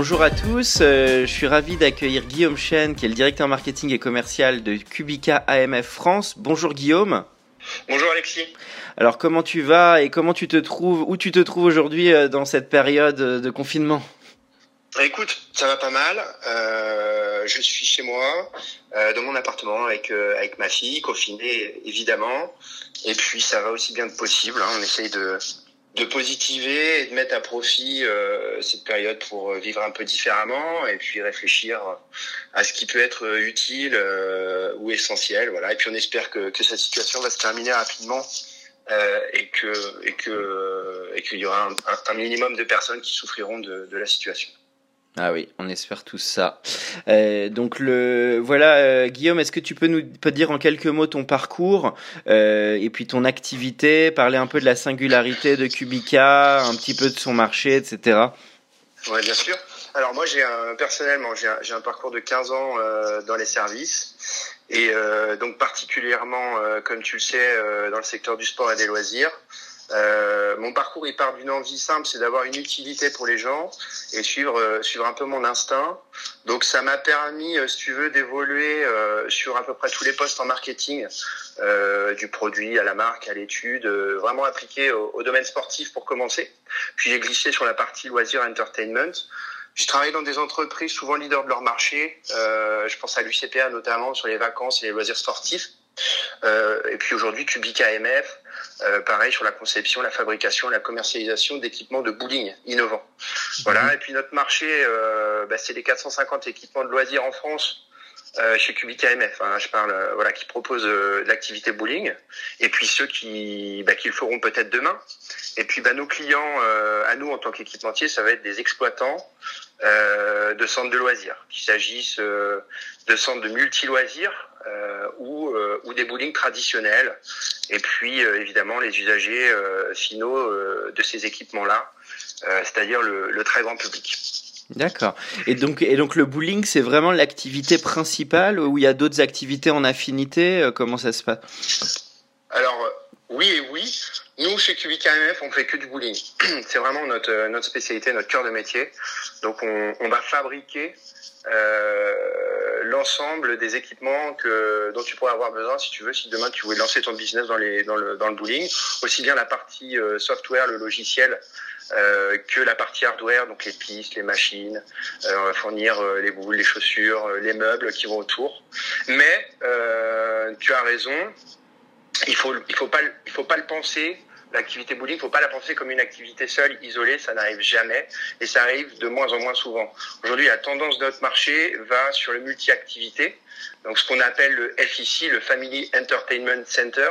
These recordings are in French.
Bonjour à tous, euh, je suis ravi d'accueillir Guillaume Chen, qui est le directeur marketing et commercial de Cubica AMF France. Bonjour Guillaume. Bonjour Alexis. Alors comment tu vas et comment tu te trouves, où tu te trouves aujourd'hui euh, dans cette période euh, de confinement? Écoute, ça va pas mal. Euh, je suis chez moi, euh, dans mon appartement avec avec ma fille, confinée évidemment. Et puis ça va aussi bien que possible. Hein. On essaye de de positiver et de mettre à profit euh, cette période pour vivre un peu différemment et puis réfléchir à ce qui peut être utile euh, ou essentiel voilà. Et puis on espère que, que cette situation va se terminer rapidement euh, et que et que et qu'il y aura un, un, minimum de personnes qui souffriront de, de la situation ah oui, on espère tout ça. Euh, donc le voilà, euh, Guillaume, est-ce que tu peux nous dire en quelques mots ton parcours euh, et puis ton activité, parler un peu de la singularité de Cubica, un petit peu de son marché, etc. Ouais, bien sûr. Alors moi, j'ai personnellement, j'ai un, parcours de 15 ans dans les services et donc particulièrement, comme tu le sais, dans le secteur du sport et des loisirs. Euh, mon parcours, il part d'une envie simple, c'est d'avoir une utilité pour les gens et suivre, euh, suivre un peu mon instinct. Donc, ça m'a permis, euh, si tu veux, d'évoluer euh, sur à peu près tous les postes en marketing, du produit à la marque, à l'étude, vraiment appliqué au, au, domaine sportif pour commencer. Puis, j'ai glissé sur la partie loisirs entertainment. J'ai travaillé dans des entreprises souvent leaders de leur marché. je pense à l'UCPA notamment sur les vacances et les loisirs sportifs. Et puis aujourd'hui, Cubica AMF, euh, pareil sur la conception, la fabrication, la commercialisation d'équipements de bowling innovants. Voilà. Mhm. Et puis notre marché, euh, bah, c'est les 450 équipements de loisirs en France. Euh, chez Cubica AMF, hein, je parle, euh, voilà, qui propose euh, l'activité bowling, et puis ceux qui, bah, qui le feront peut-être demain. Et puis, bah, nos clients, à nous en tant qu'équipementiers, ça va être des exploitants de centres de loisirs, qu'il s'agisse de centres de multi loisirs, euh, ou, euh, ou des bowling traditionnels. Et puis euh, évidemment les usagers finaux de ces équipements-là, c'est-à-dire le, le, très grand public. D'accord. Et donc, le bowling, c'est vraiment l'activité principale ou il y a d'autres activités en affinité Comment ça se passe? Alors, oui et oui. Nous, chez QBKMF, on fait que du bowling. C'est vraiment notre, notre spécialité, notre cœur de métier. Donc, on, va fabriquer euh, l'ensemble des équipements dont tu pourrais avoir besoin si tu veux, si demain tu voulais lancer ton business dans, le, bowling, aussi bien la partie euh, software, le logiciel, euh, que la partie hardware, donc les pistes, les machines, euh, on va fournir euh, les boules, les chaussures, euh, les meubles qui vont autour. Mais tu as raison, il faut il faut pas il faut pas le penser l'activité bowling, faut pas la penser comme une activité seule, isolée, ça n'arrive jamais et ça arrive de moins en moins souvent. Aujourd'hui, la tendance de notre marché va sur le multi-activité, donc ce qu'on appelle le FIC, le Family Entertainment Center.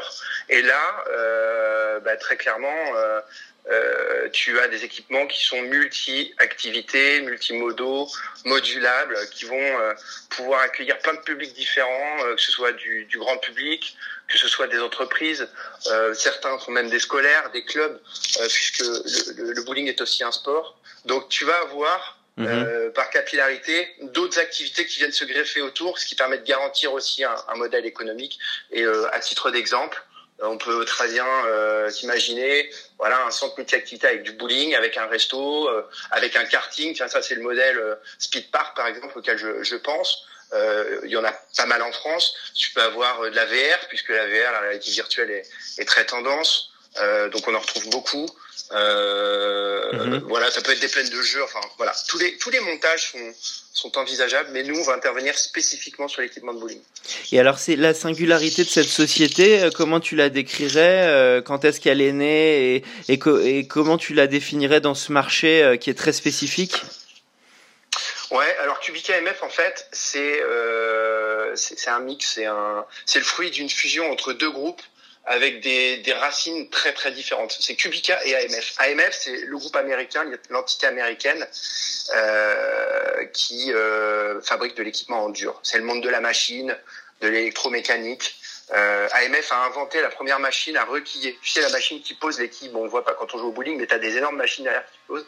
Et là, euh, bah, très clairement, euh, euh, tu as des équipements qui sont multi-activités, multimodaux, modulables, qui vont euh, pouvoir accueillir plein de publics différents, euh, que ce soit du, du, grand public, que ce soit des entreprises. Euh, certains sont même des scolaires, des clubs, puisque le, le, bowling est aussi un sport. Donc tu vas avoir mhm. par capillarité d'autres activités qui viennent se greffer autour, ce qui permet de garantir aussi un, un modèle économique. Et à titre d'exemple, on peut très bien euh, s'imaginer voilà un centre multi-activité avec du bowling, avec un resto, euh, avec un karting. Tiens, ça c'est le modèle euh, Speed Park par exemple auquel je, je pense. il y en a pas mal en France. Tu peux avoir de la VR, puisque la VR, la réalité virtuelle, est, est très tendance. donc on en retrouve beaucoup. Euh, mhm. Voilà, ça peut être des plaines de jeu. Enfin, voilà, tous les tous les montages sont sont envisageables, mais nous, on va intervenir spécifiquement sur l'équipement de bowling. Et alors, c'est la singularité de cette société. Euh, comment tu la décrirais euh, Quand est-ce qu'elle est née et, et, et, comment tu la définirais dans ce marché qui est très spécifique? Ouais, alors Cubica MF en fait, c'est euh, c'est un mix, c'est un c'est le fruit d'une fusion entre deux groupes avec des, des racines très très différentes. C'est Cubica et AMF. AMF, c'est le groupe américain, l'entité américaine euh, qui euh, fabrique de l'équipement en dur. C'est le monde de la machine, de l'électromécanique. Euh, AMF a inventé la première machine à requiller. Tu sais, la machine qui pose les quilles. Bon, on voit pas quand on joue au bowling, mais tu as des énormes machines derrière qui posent.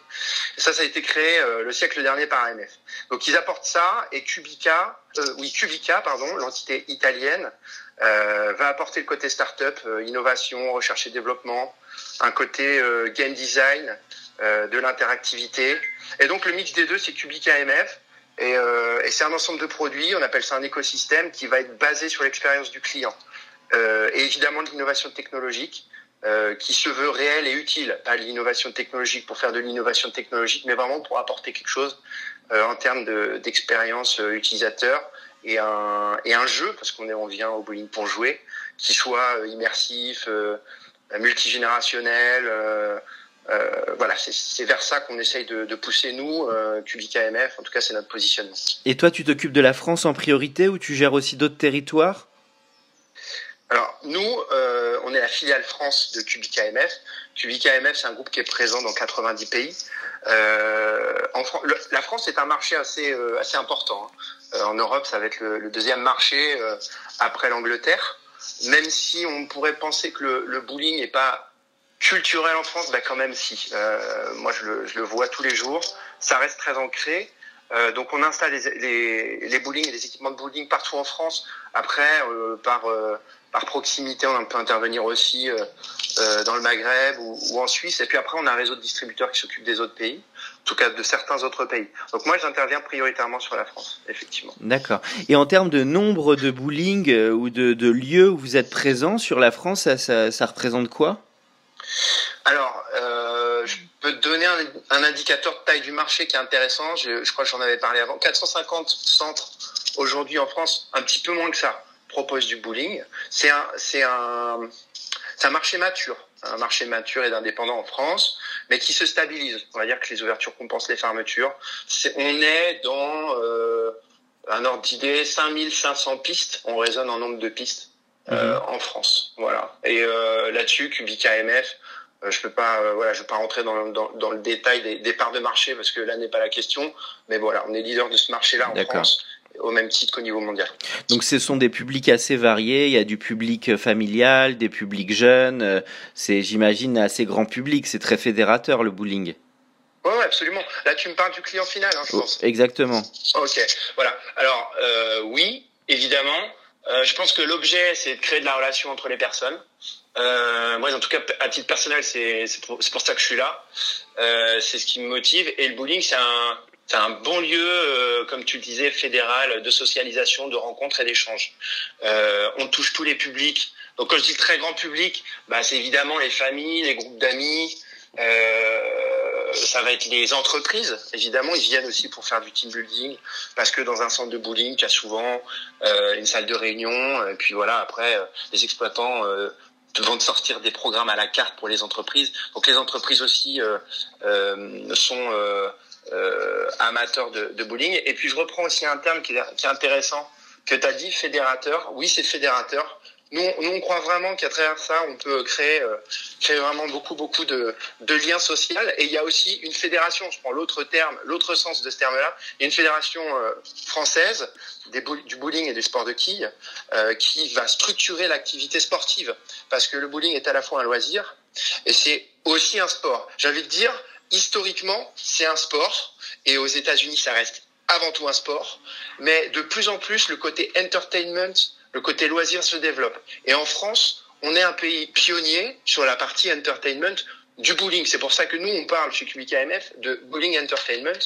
Ça, ça a été créé euh, le siècle dernier par AMF. Donc, ils apportent ça et Cubica, euh, oui, Cubica, pardon, l'entité italienne, va apporter le côté start-up, euh, innovation, recherche et développement, un côté euh, game design, de l'interactivité. Et donc le mix des deux, c'est Cubica MF. Et, et c'est un ensemble de produits, on appelle ça un écosystème qui va être basé sur l'expérience du client. et évidemment de l'innovation technologique. Euh, qui se veut réel et utile, pas l'innovation technologique pour faire de l'innovation technologique, mais vraiment pour apporter quelque chose euh, en termes d'expérience utilisateur et un, et un jeu, parce qu'on on vient au bowling pour jouer, qui soit euh, immersif, euh, multigénérationnel. Euh, euh, voilà, c'est vers ça qu'on essaye de, de, pousser nous, euh, MF, en tout cas c'est notre positionnement. Et toi, tu t'occupes de la France en priorité ou tu gères aussi d'autres territoires? Alors nous, euh, on est la filiale France de Cubica MF. Cubica MF, c'est un groupe qui est présent dans 90 pays. Euh, en le, la France est un marché assez euh, assez important. Hein. Euh, en Europe, ça va être le, deuxième marché euh, après l'Angleterre. Même si on pourrait penser que le, bowling n'est pas culturel en France, bah quand même si. Euh, moi, je le, vois tous les jours. Ça reste très ancré. Donc, on installe les, les, les bowling et les équipements de bowling partout en France. Après, par par proximité, on peut intervenir aussi dans le Maghreb ou, ou, en Suisse. Et puis après, on a un réseau de distributeurs qui s'occupent des autres pays en tout cas de certains autres pays. Donc moi, j'interviens prioritairement sur la France, effectivement. D'accord. Et en termes de nombre de bowling euh, ou de, de, lieux où vous êtes présent sur la France, ça, ça, ça représente quoi? Alors, euh, je peux te donner un, un, indicateur de taille du marché qui est intéressant. Je, je crois que j'en avais parlé avant. 450 centres aujourd'hui en France, un petit peu moins que ça, proposent du bowling. C'est un, c'est un, c'est un marché mature, un marché mature et d'indépendant en France mais qui se stabilise. On va dire que les ouvertures compensent les fermetures. on est dans euh, un ordre d'idée 5500 pistes. On raisonne en nombre de pistes euh, mhm. en France. Voilà. Et euh, là-dessus, Cubica MF, euh, je peux pas, euh, voilà, je peux pas rentrer dans, dans, dans le détail des, des, parts de marché parce que là n'est pas la question. Mais voilà, on est leader de ce marché-là en France au même titre qu'au niveau mondial. Donc ce sont des publics assez variés, il y a du public familial, des publics jeunes, euh, c'est j'imagine assez grand public, c'est très fédérateur le bowling. Oui, ouais, absolument. Là, tu me parles du client final, hein, je pense. Oh, exactement. Ok, voilà. Alors, euh, oui, évidemment. Euh, je pense que l'objet, c'est de créer de la relation entre les personnes. Euh, moi, en tout cas, à titre personnel, c'est pour, pour, ça que je suis là. Euh, c'est ce qui me motive. Et le bowling, c'est un, c'est un bon lieu, euh, comme tu le disais, fédéral, de socialisation, de rencontres et d'échanges. Euh, on touche tous les publics. Donc quand je dis très grand public, bah, c'est évidemment les familles, les groupes d'amis. Euh, ça va être les entreprises, évidemment, ils viennent aussi pour faire du team building, parce que dans un centre de bowling, il y a souvent euh, une salle de réunion, et puis voilà, après, euh, les exploitants euh, vont sortir des programmes à la carte pour les entreprises. Donc les entreprises aussi sont amateur de, de, bowling. Et puis je reprends aussi un terme qui est, qui est intéressant que tu as dit, fédérateur. Oui, c'est fédérateur. Nous, nous, on croit vraiment qu'à travers ça, on peut créer, euh, créer vraiment beaucoup, beaucoup de, de liens sociaux. Et il y a aussi une fédération, je prends l'autre terme, l'autre sens de ce terme-là, il y a une fédération euh, française des, du bowling et du sport de quilles euh, qui va structurer l'activité sportive. Parce que le bowling est à la fois un loisir et c'est aussi un sport. J'ai envie de dire, historiquement, c'est un sport, et aux États-Unis, ça reste avant tout un sport, mais de plus en plus, le côté entertainment, le côté loisir se développe. Et en France, on est un pays pionnier sur la partie entertainment du bowling. C'est pour ça que nous, on parle chez QBKMF de bowling entertainment,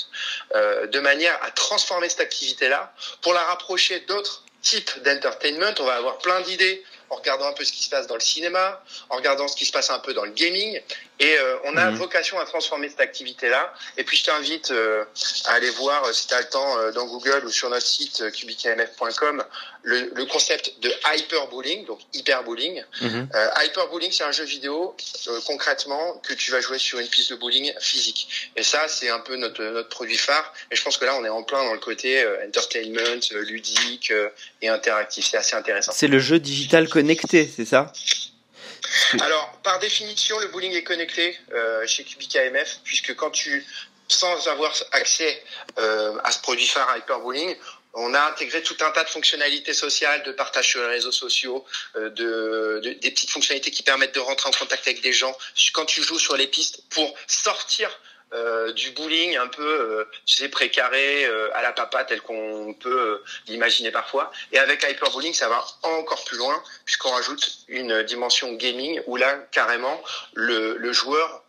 euh, de manière à transformer cette activité-là pour la rapprocher d'autres types d'entertainment. On va avoir plein d'idées en regardant un peu ce qui se passe dans le cinéma, en regardant ce qui se passe un peu dans le gaming. Et euh, on a mhm. vocation à transformer cette activité-là. Et puis je t'invite euh, à aller voir, euh, si tu as le temps, dans Google ou sur notre site kubikmf.com, le, le, concept de hyperbowling, donc hyperbowling. Mm hyperbowling, c'est un jeu vidéo, concrètement, que tu vas jouer sur une piste de bowling physique. Et ça, c'est un peu notre, notre produit phare. Et je pense que là, on est en plein dans le côté entertainment, ludique et interactif. C'est assez intéressant. C'est le jeu digital connecté, c'est ça? Alors, par définition, le bowling est connecté euh, chez KMF, puisque quand tu, sans avoir accès euh, à ce produit phare Hyper Bowling, on a intégré tout un tas de fonctionnalités sociales, de partage sur les réseaux sociaux, euh, de, des petites fonctionnalités qui permettent de rentrer en contact avec des gens. Quand tu joues sur les pistes, pour sortir euh, du bowling un peu, euh, tu sais, précaré euh, à la papa tel qu'on peut l'imaginer parfois. Et avec Hyper Bowling, ça va encore plus loin puisqu'on rajoute une dimension gaming où là, carrément, le, le joueur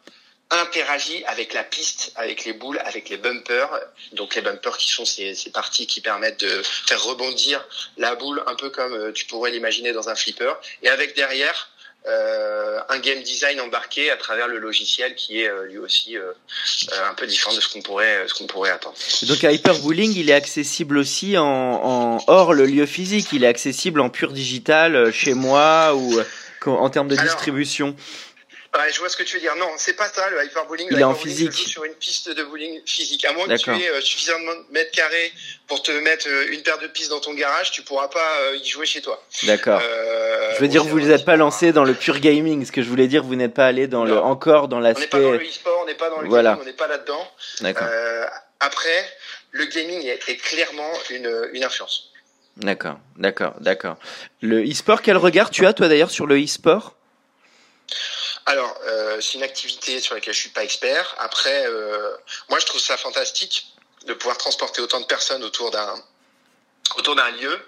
interagit avec la piste, avec les boules, avec les bumpers. Donc les bumpers qui sont ces, ces parties qui permettent de faire rebondir la boule un peu comme tu pourrais l'imaginer dans un flipper. Et avec derrière euh, un game design embarqué à travers le logiciel qui est euh, lui aussi euh, un peu différent de ce qu'on pourrait ce qu'on pourrait attendre. Donc Hyperbowling, il est accessible aussi en, en, hors le lieu physique, il est accessible en pur digital chez moi ou en termes de distribution. Ouais, je vois ce que tu veux dire. Non, c'est pas ça le hyperbowling. Il est en physique. sur une piste de bowling physique. À moins que tu aies euh, suffisamment de mètres carrés pour te mettre euh, une paire de pistes dans ton garage, tu pourras pas euh, y jouer chez toi. D'accord. je veux dire, vous n'êtes pas lancé dans le pur gaming. Ce que je voulais dire, vous n'êtes pas allé dans le encore dans l'aspect. On n'est pas dans le e-sport, on n'est pas dans le gaming, on n'est pas là-dedans. D'accord. après, le gaming est, est clairement une, une influence. D'accord, d'accord, d'accord. Le e-sport, quel regard tu as toi d'ailleurs sur le e-sport? Alors, euh, c'est une activité sur laquelle je suis pas expert. Après, euh, moi, je trouve ça fantastique de pouvoir transporter autant de personnes autour d'un autour d'un lieu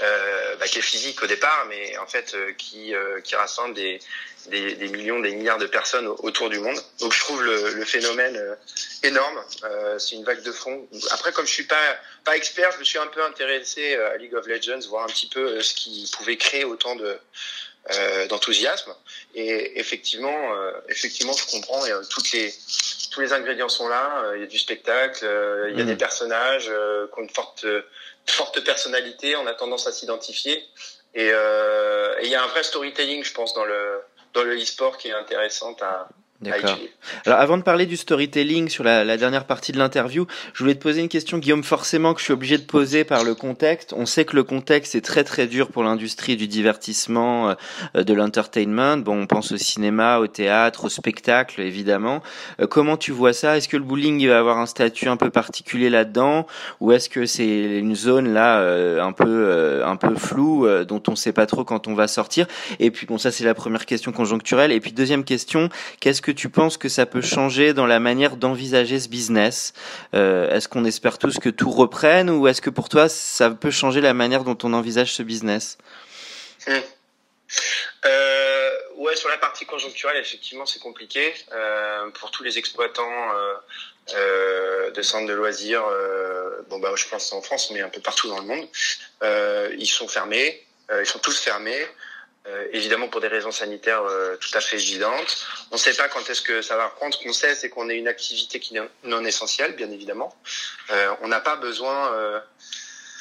euh, bah, qui est physique au départ, mais en fait euh, qui euh, qui rassemble des, des, millions, des milliards de personnes autour du monde. Donc, je trouve le, le phénomène euh, énorme. c'est une vague de fond. Après, comme je suis pas pas expert, je me suis un peu intéressé à League of Legends, voir un petit peu ce qui pouvait créer autant de euh, d'enthousiasme. Et effectivement, euh, effectivement, je comprends. Et, toutes les tous les ingrédients sont là. Euh, il y a du spectacle, il y a des mm. personnages qui ont une forte forte personnalité. On a tendance à s'identifier. Et, et il y a un vrai storytelling, je pense, dans le dans le e-sport qui est intéressant à, D'accord. Alors avant de parler du storytelling sur la, la dernière partie de l'interview, je voulais te poser une question, Guillaume, forcément que je suis obligé de poser par le contexte. On sait que le contexte est très très dur pour l'industrie du divertissement, euh, de l'entertainment. Bon, on pense au cinéma, au théâtre, au spectacle, évidemment. Euh, comment tu vois ça? Est-ce que le bowling va avoir un statut un peu particulier là-dedans, ou est-ce que c'est une zone là euh, un peu un peu floue dont on sait pas trop quand on va sortir? Et puis bon, ça c'est la première question conjoncturelle. Et puis deuxième question, qu'est-ce que tu penses que ça peut changer dans la manière d'envisager ce business? Euh, Est-ce qu'on espère tous que tout reprenne ou est-ce que pour toi ça peut changer la manière dont on envisage ce business? Euh, Ouais, sur la partie conjoncturelle, effectivement, c'est compliqué euh, pour tous les exploitants de centres de loisirs. bon, bah, je pense en France, mais un peu partout dans le monde. ils sont fermés, ils sont tous fermés. Euh, évidemment pour des raisons sanitaires euh, tout à fait évidentes. On ne sait pas quand est-ce que ça va reprendre. Ce qu'on sait, c'est qu'on est une activité qui est non essentielle, bien évidemment. Euh, on n'a pas besoin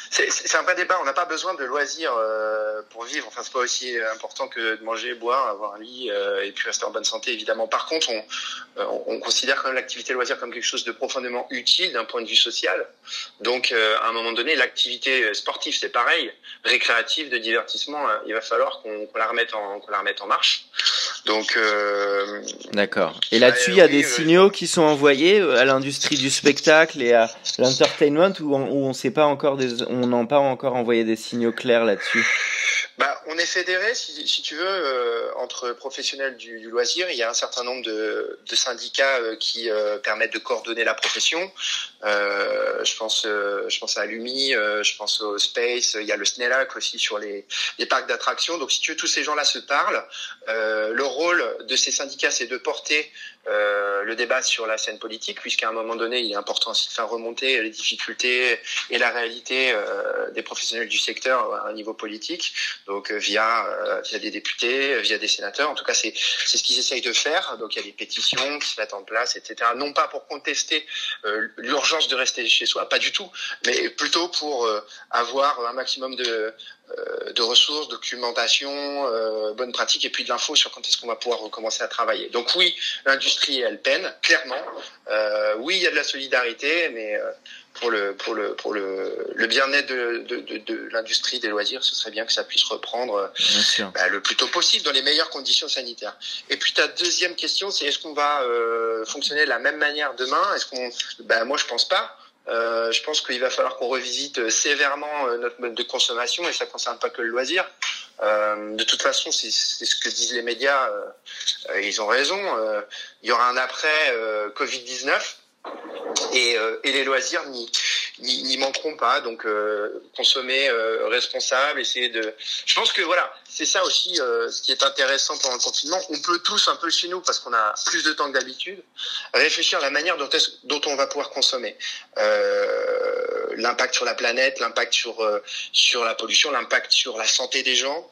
c'est un vrai débat. On n'a pas besoin de loisirs euh, pour vivre. Enfin, c'est pas aussi important que de manger, boire, avoir un lit euh, et puis rester en bonne santé, évidemment. Par contre, on, euh, on considère quand même l'activité loisir comme quelque chose de profondément utile d'un point de vue social. Donc, à un moment donné, l'activité sportive, c'est pareil. Récréative, de divertissement, il va falloir qu'on la remette en qu'on la remette en marche. Donc, d'accord. Et là-dessus, il y a des signaux qui sont envoyés à l'industrie du spectacle et à l'entertainment où on, où on sait pas encore des on n'a pas encore envoyé des signaux clairs là-dessus? Bah, on est fédéré, si, tu veux, euh, entre professionnels du, loisir. Il y a un certain nombre de, syndicats euh, qui euh, permettent de coordonner la profession. je pense, je pense à Lumi, je pense au Space. Il y a le SNELAC aussi sur les, les parcs d'attractions. Donc, si tu veux, tous ces gens-là se parlent. le rôle de ces syndicats, c'est de porter le débat sur la scène politique, puisqu'à un moment donné, il est important aussi de faire remonter les difficultés et la réalité des professionnels du secteur à un niveau politique, donc euh, via, via des députés, via des sénateurs. En tout cas, c'est c'est ce qu'ils essayent de faire. Donc il y a des pétitions qui se mettent en place, etc. Non pas pour contester l'urgence de rester chez soi, pas du tout, mais plutôt pour avoir un maximum de euh, de ressources, documentation, euh, bonnes pratiques et puis de l'info sur quand est-ce qu'on va pouvoir recommencer à travailler. Donc oui, l'industrie elle peine clairement. Euh, oui, il y a de la solidarité, mais euh, pour le, pour le, pour le, le bien-être de, de, de, de l'industrie des loisirs, ce serait bien que ça puisse reprendre euh, bah, le plus tôt possible dans les meilleures conditions sanitaires. Et puis ta deuxième question, c'est est-ce qu'on va euh, fonctionner de la même manière demain? Est-ce qu'on bah, Moi, je pense pas. Euh, je pense qu'il va falloir qu'on revisite euh, sévèrement euh, notre mode de consommation et ça ne concerne pas que le loisir. Euh, de toute façon, c'est ce que disent les médias, ils ont raison. Il y aura un après Covid-19. Euh, et, les loisirs n'y manqueront pas. Donc euh, consommer euh, responsable, essayer de. Je pense que voilà, c'est ça aussi ce qui est intéressant pendant le confinement. On peut tous un peu chez nous parce qu'on a plus de temps que d'habitude réfléchir à la manière dont, on va pouvoir consommer l'impact sur la planète, l'impact sur sur la pollution, l'impact sur la santé des gens.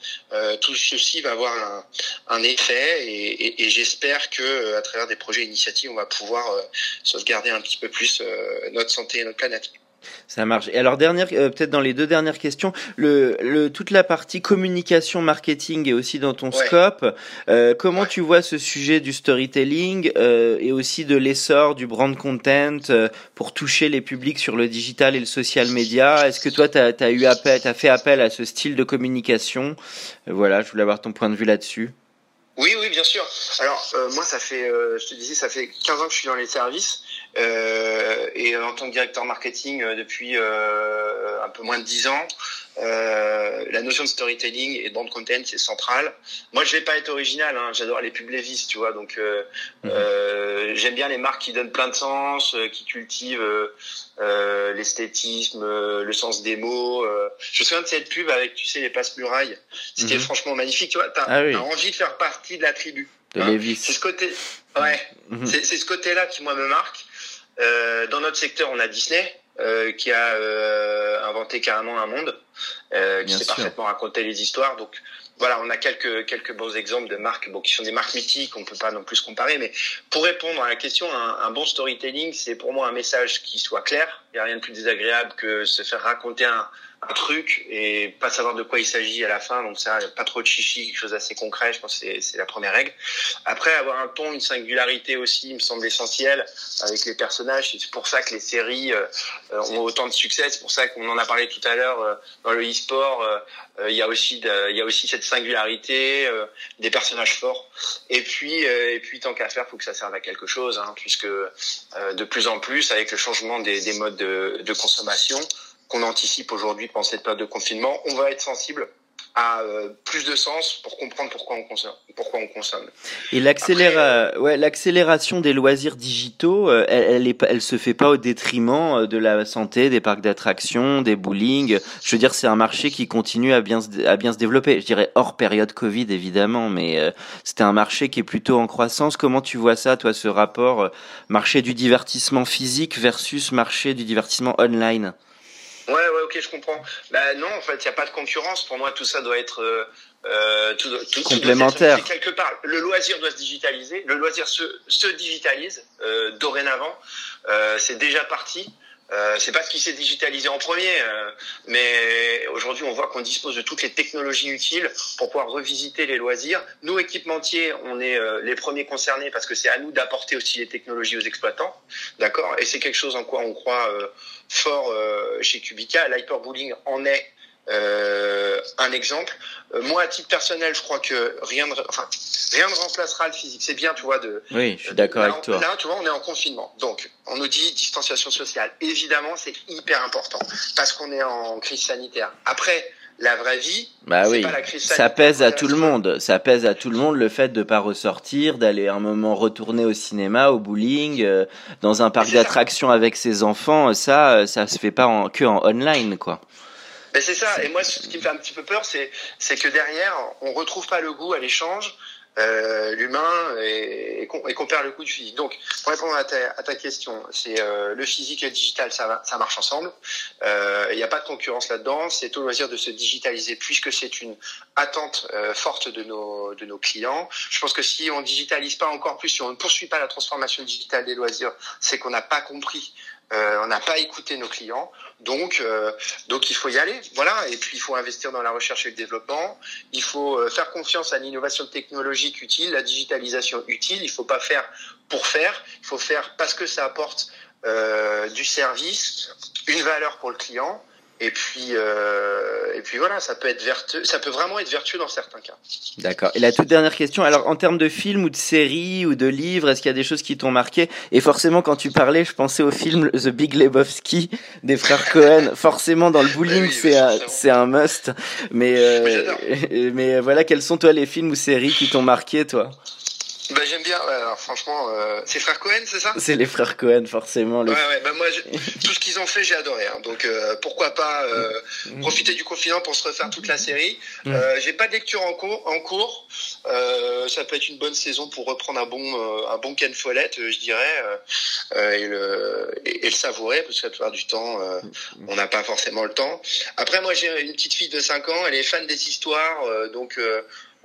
tout ceci va avoir un, un effet et, et, et j'espère que à travers des projets initiatives, on va pouvoir sauvegarder un petit peu plus notre santé et notre planète. Ça marche. Et alors dernière, euh, peut-être dans les deux dernières questions, le, le, toute la partie communication, marketing est aussi dans ton scope. Euh, comment tu vois ce sujet du storytelling euh, et aussi de l'essor du brand content pour toucher les publics sur le digital et le social media? Est-ce que toi, tu as, eu appel, as fait appel à ce style de communication? Voilà, je voulais avoir ton point de vue là-dessus. Oui, oui, bien sûr. Alors, euh, moi, ça fait, euh, je te disais, ça fait 15 ans que je suis dans les services. Euh, et en tant que directeur marketing depuis un peu moins de 10 ans, la notion de storytelling et de brand content, c'est central. Moi, je vais pas être original. Hein, J'adore les pubs Levis, tu vois. Donc, mhm. j'aime bien les marques qui donnent plein de sens, qui cultivent euh, l'esthétisme, euh, le sens des mots. Euh. Je me souviens de cette pub avec, tu sais, les passe-murailles. C'était mhm. franchement magnifique. Tu vois, t'as ah envie de faire partie de la tribu. De hein C'est ce côté, ouais. Mhm. C'est ce côté-là qui moi me marque. Euh, dans notre secteur, on a Disney. Euh, qui a euh, inventé carrément un monde, qui sait parfaitement raconter les histoires. Donc voilà, on a quelques quelques bons exemples de marques, bon, qui sont des marques mythiques, on peut pas non plus comparer, mais pour répondre à la question, un, un bon storytelling, c'est pour moi un message qui soit clair. Il n'y a rien de plus désagréable que se faire raconter un, un truc et pas savoir de quoi il s'agit à la fin. Donc ça, pas trop de chichi, quelque chose d'assez concret. Je pense que c'est la première règle. Après, avoir un ton, une singularité aussi, il me semble essentiel avec les personnages. C'est pour ça que les séries euh, ont autant de succès. C'est pour ça qu'on en a parlé tout à l'heure euh, dans le e-sport. Euh, il y a aussi, il y a aussi cette singularité, des personnages forts. Et puis, et puis tant qu'à faire, faut que ça serve à quelque chose, hein, puisque de plus en plus, avec le changement des, des modes de, de consommation qu'on anticipe aujourd'hui pendant cette période de confinement, on va être sensible à euh, plus de sens pour comprendre pourquoi on consomme. Pourquoi on consomme. Et l'accélération euh, ouais, l'accélération des loisirs digitaux, euh, elle, elle, est, elle se fait pas au détriment de la santé, des parcs d'attractions, des bowling. Je veux dire, c'est un marché qui continue à bien se, à bien se développer. Je dirais hors période Covid évidemment, mais c'était un marché qui est plutôt en croissance. Comment tu vois ça, toi, ce rapport marché du divertissement physique versus marché du divertissement online? Ouais, ouais, ok, je comprends. Bah non, en fait, il n'y a pas de concurrence. Pour moi, tout ça doit être euh, euh tout, tout, complémentaire. quelque part, le loisir doit se digitaliser. Le loisir se, se digitalise euh, dorénavant. Euh, c'est déjà parti. Euh, c'est pas ce qui s'est digitalisé en premier, euh, mais aujourd'hui on voit qu'on dispose de toutes les technologies utiles pour pouvoir revisiter les loisirs. Nous équipementiers, on est euh, les premiers concernés parce que c'est à nous d'apporter aussi les technologies aux exploitants, d'accord? Et c'est quelque chose en quoi on croit euh, fort chez Cubica. L'hyperbooling en est euh, un exemple. Euh, moi, à titre personnel, je crois que rien ne, enfin, rien ne remplacera le physique. C'est bien, tu vois, de. Oui, je suis d'accord avec toi. Là, tu vois, on est en confinement. Donc, on nous dit distanciation sociale. Évidemment, c'est hyper important parce qu'on est en crise sanitaire. Après, la vraie vie. Bah oui, pas la crise ça pèse à tout le monde. Ça pèse à tout le monde le fait de pas ressortir, d'aller un moment retourner au cinéma, au bowling, euh, dans un parc d'attractions avec ses enfants. Ça, euh, ça se fait pas en, que en online, quoi. Ben c'est ça. Et moi, ce qui me fait un petit peu peur, c'est c'est que derrière, on retrouve pas le goût à l'échange, euh, l'humain, et, et qu'on et qu'on perd le goût du physique. Donc, pour répondre à ta, à ta question, c'est euh, le physique et le digital, ça, ça marche ensemble. Euh, Il n'y a pas de concurrence là-dedans. C'est au loisir de se digitaliser puisque c'est une attente euh, forte de nos de nos clients. Je pense que si on digitalise pas encore plus, si on ne poursuit pas la transformation digitale des loisirs, c'est qu'on n'a pas compris. Euh, on n'a pas écouté nos clients, donc euh, donc il faut y aller, voilà. Et puis il faut investir dans la recherche et le développement. Il faut euh, faire confiance à l'innovation technologique utile, la digitalisation utile. Il faut pas faire pour faire. Il faut faire parce que ça apporte euh, du service, une valeur pour le client. Et puis euh, et puis voilà, ça peut être vertueux, ça peut vraiment être vertueux dans certains cas. D'accord. Et la toute dernière question, alors en termes de films ou de séries ou de livres, est-ce qu'il y a des choses qui t'ont marqué? Et forcément, quand tu parlais, je pensais au film The Big Lebowski des frères Cohen. forcément, dans le bowling, Oui, c'est un, c'est un must. Mais euh, mais voilà, quels sont toi les films ou séries qui t'ont marqué, toi? Bah j'aime bien. ouais, alors franchement, euh, c'est frère Cohen, c'est ça? C'est les frères Cohen, forcément. Ouais, ouais, bah moi, je- tout ce qu'ils ont fait, j'ai adoré. hein. Donc, euh, pourquoi pas euh, profiter du confinement pour se refaire toute la série. Mm. Euh, j'ai pas de lecture en cours. En cours. Euh, ça peut être une bonne saison pour reprendre un bon, euh, un bon Ken Follett, euh, je dirais, et, le, et, et le savourer, parce que la plupart du temps, euh, on n'a pas forcément le temps. Après, moi, j'ai une petite fille de 5 ans. Elle est fan des histoires, euh, donc.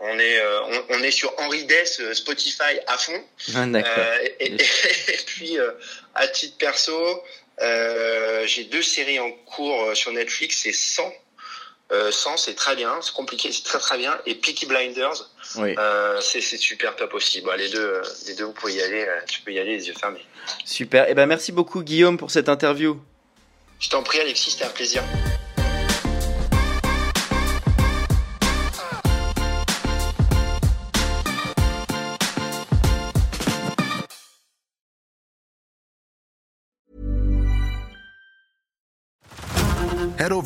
Euh, on est, euh, on, on est sur Henri Dess, euh, Spotify à fond. Ah. Euh, et, et- et puis, euh, à titre perso, j'ai deux séries en cours sur Netflix, c'est 100. Euh, 100, c'est très bien, c'est compliqué, c'est très très bien. Et Peaky Blinders, Oui, c'est super top aussi. Bon, les deux, les deux, vous pouvez y aller, tu peux y aller les yeux fermés. super. Et ben merci beaucoup Guillaume pour cette interview. Je t'en prie, Alexis, c'était un plaisir.